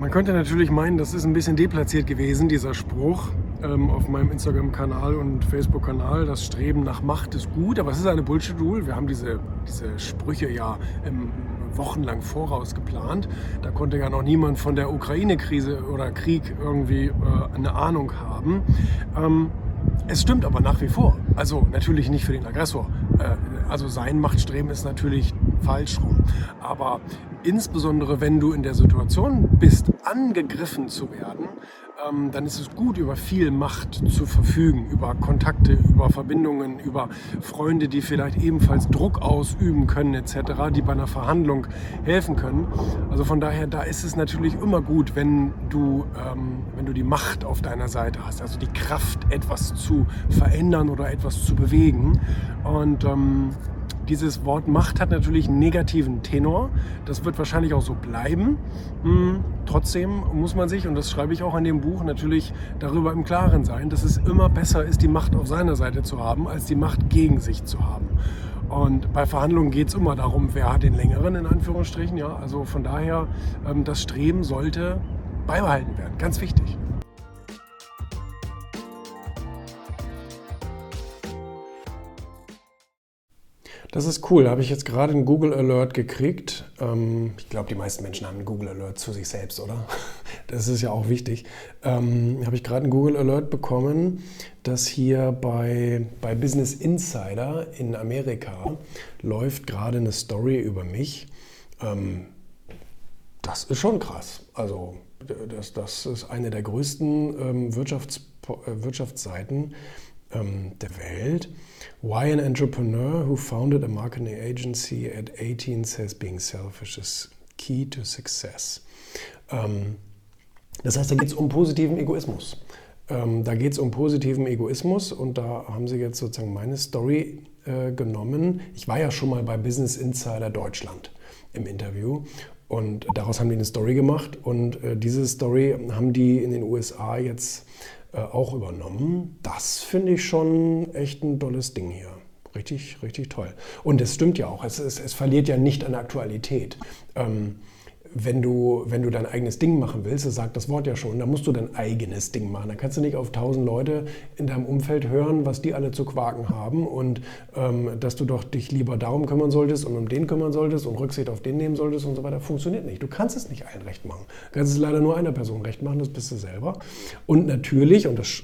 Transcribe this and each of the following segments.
Man könnte natürlich meinen, das ist ein bisschen deplatziert gewesen, dieser Spruch ähm, auf meinem Instagram-Kanal und Facebook-Kanal. Das Streben nach Macht ist gut, aber es ist eine Bullshit-Rule. Wir haben diese, diese Sprüche ja ähm, wochenlang voraus geplant. Da konnte ja noch niemand von der Ukraine-Krise oder Krieg irgendwie äh, eine Ahnung haben. Ähm, es stimmt aber nach wie vor. Also natürlich nicht für den Aggressor. Äh, also sein Machtstreben ist natürlich falsch rum. Aber insbesondere wenn du in der Situation bist, angegriffen zu werden, ähm, dann ist es gut, über viel Macht zu verfügen, über Kontakte, über Verbindungen, über Freunde, die vielleicht ebenfalls Druck ausüben können etc., die bei einer Verhandlung helfen können. Also von daher, da ist es natürlich immer gut, wenn du, ähm, wenn du die Macht auf deiner Seite hast, also die Kraft, etwas zu verändern oder etwas zu bewegen. Und ähm, dieses Wort Macht hat natürlich einen negativen Tenor. Das wird wahrscheinlich auch so bleiben. Hm, trotzdem muss man sich, und das schreibe ich auch in dem Buch, natürlich darüber im Klaren sein, dass es immer besser ist, die Macht auf seiner Seite zu haben, als die Macht gegen sich zu haben. Und bei Verhandlungen geht es immer darum, wer hat den längeren, in Anführungsstrichen. Ja? Also von daher, ähm, das Streben sollte beibehalten werden. Ganz wichtig. Das ist cool. Da habe ich jetzt gerade einen Google Alert gekriegt. Ähm, ich glaube, die meisten Menschen haben einen Google Alert zu sich selbst, oder? Das ist ja auch wichtig. Ähm, habe ich gerade einen Google Alert bekommen, dass hier bei, bei Business Insider in Amerika läuft gerade eine Story über mich. Ähm, das ist schon krass. Also das, das ist eine der größten ähm, Wirtschafts, äh, Wirtschaftsseiten ähm, der Welt. Why an entrepreneur who founded a marketing agency at 18 says being selfish is key to success. Ähm, das heißt, da geht es um positiven Egoismus. Ähm, da geht es um positiven Egoismus und da haben sie jetzt sozusagen meine Story äh, genommen. Ich war ja schon mal bei Business Insider Deutschland im Interview und daraus haben die eine Story gemacht und äh, diese Story haben die in den USA jetzt äh, auch übernommen. Das finde ich schon echt ein tolles Ding hier. Richtig, richtig toll. Und es stimmt ja auch, es, es, es verliert ja nicht an Aktualität. Ähm, wenn du, wenn du dein eigenes Ding machen willst, das sagt das Wort ja schon, dann musst du dein eigenes Ding machen. Dann kannst du nicht auf tausend Leute in deinem Umfeld hören, was die alle zu quaken haben und ähm, dass du doch dich lieber darum kümmern solltest und um den kümmern solltest und Rücksicht auf den nehmen solltest und so weiter. Funktioniert nicht. Du kannst es nicht allen recht machen. Du kannst es leider nur einer Person recht machen, das bist du selber. Und natürlich, und das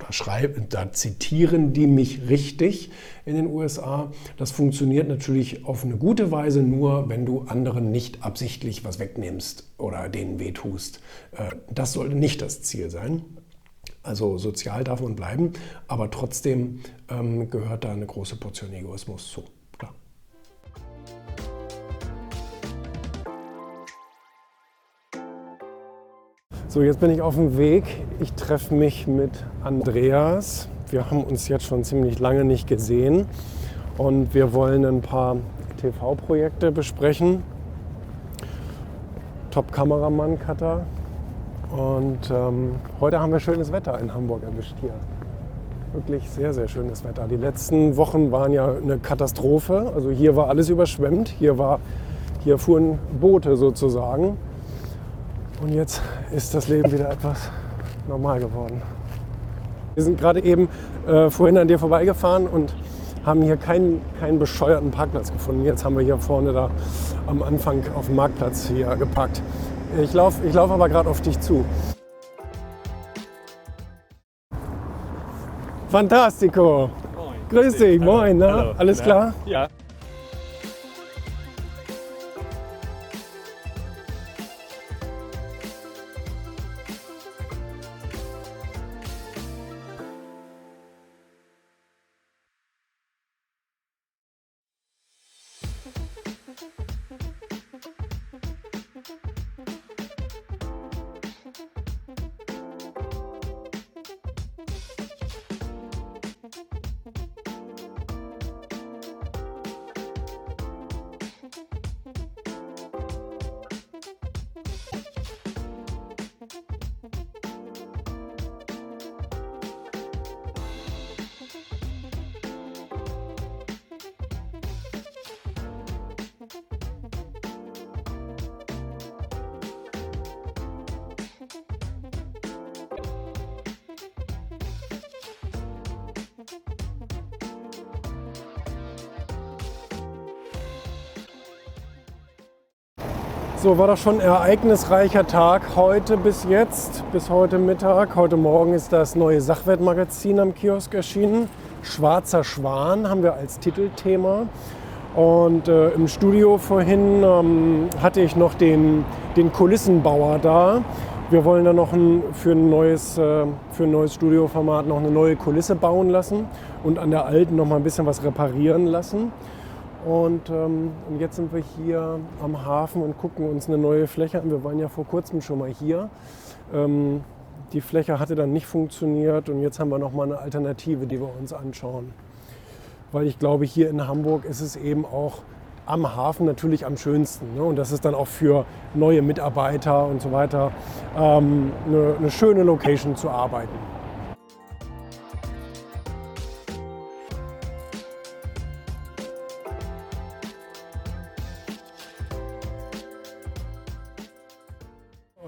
oder schreiben, da zitieren die mich richtig in den USA. Das funktioniert natürlich auf eine gute Weise nur, wenn du anderen nicht absichtlich was wegnimmst oder denen wehtust. Äh, das sollte nicht das Ziel sein. Also sozial darf man bleiben, aber trotzdem ähm, gehört da eine große Portion Egoismus zu. So, jetzt bin ich auf dem Weg. Ich treffe mich mit Andreas. Wir haben uns jetzt schon ziemlich lange nicht gesehen und wir wollen ein paar TV-Projekte besprechen. Top-Kameramann Cutter. Und ähm, heute haben wir schönes Wetter in Hamburg erwischt hier. Wirklich sehr, sehr schönes Wetter. Die letzten Wochen waren ja eine Katastrophe. Also hier war alles überschwemmt. Hier, war, hier fuhren Boote sozusagen. Und jetzt ist das Leben wieder etwas normal geworden. Wir sind gerade eben äh, vorhin an dir vorbeigefahren und haben hier keinen, keinen bescheuerten Parkplatz gefunden. Jetzt haben wir hier vorne da am Anfang auf dem Marktplatz hier geparkt. Ich laufe ich lauf aber gerade auf dich zu. Fantastico! Moin. Grüß dich, moin, ne? Alles klar? Ja. So, war das schon ein ereignisreicher Tag heute bis jetzt, bis heute Mittag. Heute Morgen ist das neue Sachwertmagazin am Kiosk erschienen. Schwarzer Schwan haben wir als Titelthema. Und äh, im Studio vorhin ähm, hatte ich noch den, den Kulissenbauer da. Wir wollen da noch ein, für, ein neues, äh, für ein neues Studioformat noch eine neue Kulisse bauen lassen und an der alten noch mal ein bisschen was reparieren lassen. Und, ähm, jetzt sind wir hier am Hafen und gucken uns eine neue Fläche an. Wir waren ja vor kurzem schon mal hier. Ähm, die Fläche hatte dann nicht funktioniert und jetzt haben wir noch mal eine Alternative, die wir uns anschauen. Weil ich glaube, hier in Hamburg ist es eben auch am Hafen natürlich am schönsten. Ne? Und das ist dann auch für neue Mitarbeiter und so weiter ähm, eine, eine schöne Location zu arbeiten.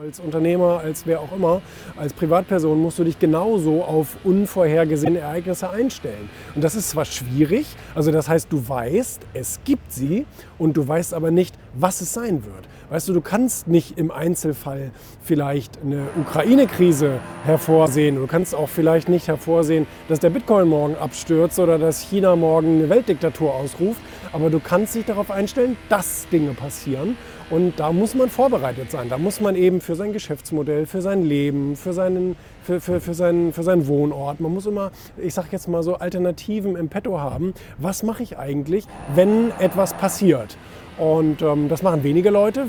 Als Unternehmer, als wer auch immer, als Privatperson musst du dich genauso auf unvorhergesehene Ereignisse einstellen. Und das ist zwar schwierig, also das heißt, du weißt, es gibt sie und du weißt aber nicht, was es sein wird. Weißt du, du kannst nicht im Einzelfall vielleicht eine Ukraine-Krise hervorsehen. Du kannst auch vielleicht nicht hervorsehen, dass der Bitcoin morgen abstürzt oder dass China morgen eine Weltdiktatur ausruft. Aber du kannst dich darauf einstellen, dass Dinge passieren. Und da muss man vorbereitet sein. Da muss man eben für sein Geschäftsmodell, für sein Leben, für seinen, für, für, für, seinen, für seinen Wohnort, man muss immer, ich sage jetzt mal so, Alternativen im Petto haben. Was mache ich eigentlich, wenn etwas passiert? Und ähm, das machen wenige Leute.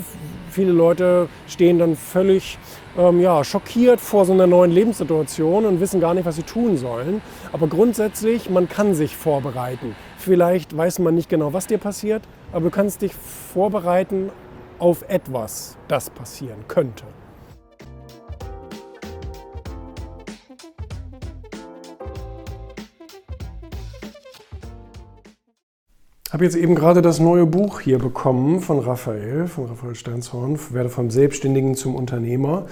Viele Leute stehen dann völlig ähm, ja, schockiert vor so einer neuen Lebenssituation und wissen gar nicht, was sie tun sollen. Aber grundsätzlich, man kann sich vorbereiten. Vielleicht weiß man nicht genau, was dir passiert, aber du kannst dich vorbereiten auf etwas, das passieren könnte. Habe jetzt eben gerade das neue Buch hier bekommen von Raphael, von Raphael Steinshorn, werde vom Selbstständigen zum Unternehmer.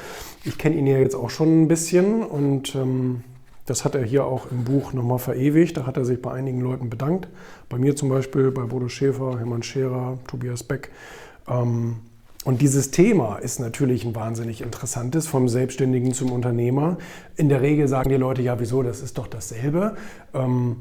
Ich kenne ihn ja jetzt auch schon ein bisschen und ähm, das hat er hier auch im Buch nochmal verewigt. Da hat er sich bei einigen Leuten bedankt. Bei mir zum Beispiel, bei Bodo Schäfer, Hermann Scherer, Tobias Beck. Ähm, und dieses Thema ist natürlich ein wahnsinnig interessantes, vom Selbstständigen zum Unternehmer. In der Regel sagen die Leute, ja, wieso, das ist doch dasselbe. Ähm,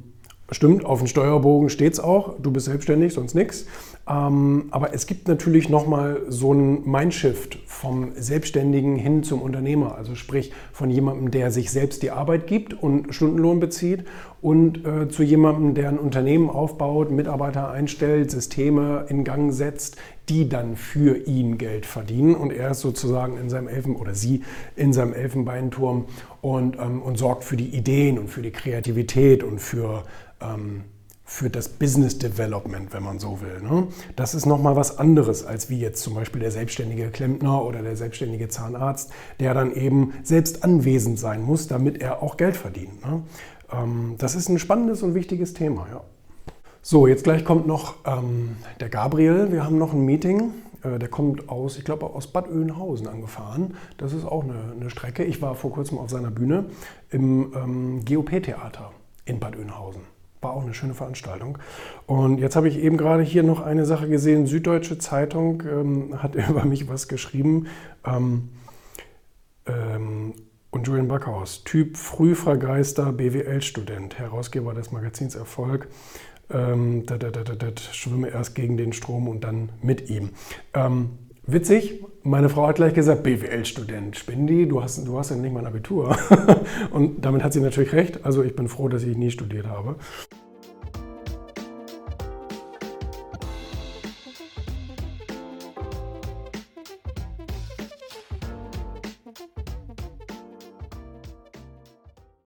stimmt, auf dem Steuerbogen steht es auch, du bist selbstständig, sonst nichts. Ähm, aber es gibt natürlich nochmal so einen Mindshift vom Selbstständigen hin zum Unternehmer. Also sprich von jemandem, der sich selbst die Arbeit gibt und Stundenlohn bezieht und äh, zu jemandem, der ein Unternehmen aufbaut, Mitarbeiter einstellt, Systeme in Gang setzt, die dann für ihn Geld verdienen. Und er ist sozusagen in seinem Elfen oder sie in seinem Elfenbeinturm und, ähm, und sorgt für die Ideen und für die Kreativität und für ähm, für das Business Development, wenn man so will. Ne? Das ist nochmal was anderes, als wie jetzt zum Beispiel der selbstständige Klempner oder der selbstständige Zahnarzt, der dann eben selbst anwesend sein muss, damit er auch Geld verdient. Ne? Ähm, das ist ein spannendes und wichtiges Thema. Ja. So, jetzt gleich kommt noch ähm, der Gabriel. Wir haben noch ein Meeting. Äh, der kommt aus, ich glaube, aus Bad Oeynhausen angefahren. Das ist auch eine, eine Strecke. Ich war vor kurzem auf seiner Bühne im ähm, GOP-Theater in Bad Oeynhausen. War auch eine schöne Veranstaltung. Und jetzt habe ich eben gerade hier noch eine Sache gesehen. Süddeutsche Zeitung ähm, hat über mich was geschrieben. Ähm, ähm, und Julian Backhaus, Typ Frühvergeister BWL-Student, Herausgeber des Magazins Erfolg. Ähm, dat, dat, dat, schwimme erst gegen den Strom und dann mit ihm. Ähm, Witzig, meine Frau hat gleich gesagt, BWL-Student, Spindi, du hast, du hast ja nicht mal ein Abitur. Und damit hat sie natürlich recht. Also ich bin froh, dass ich nie studiert habe.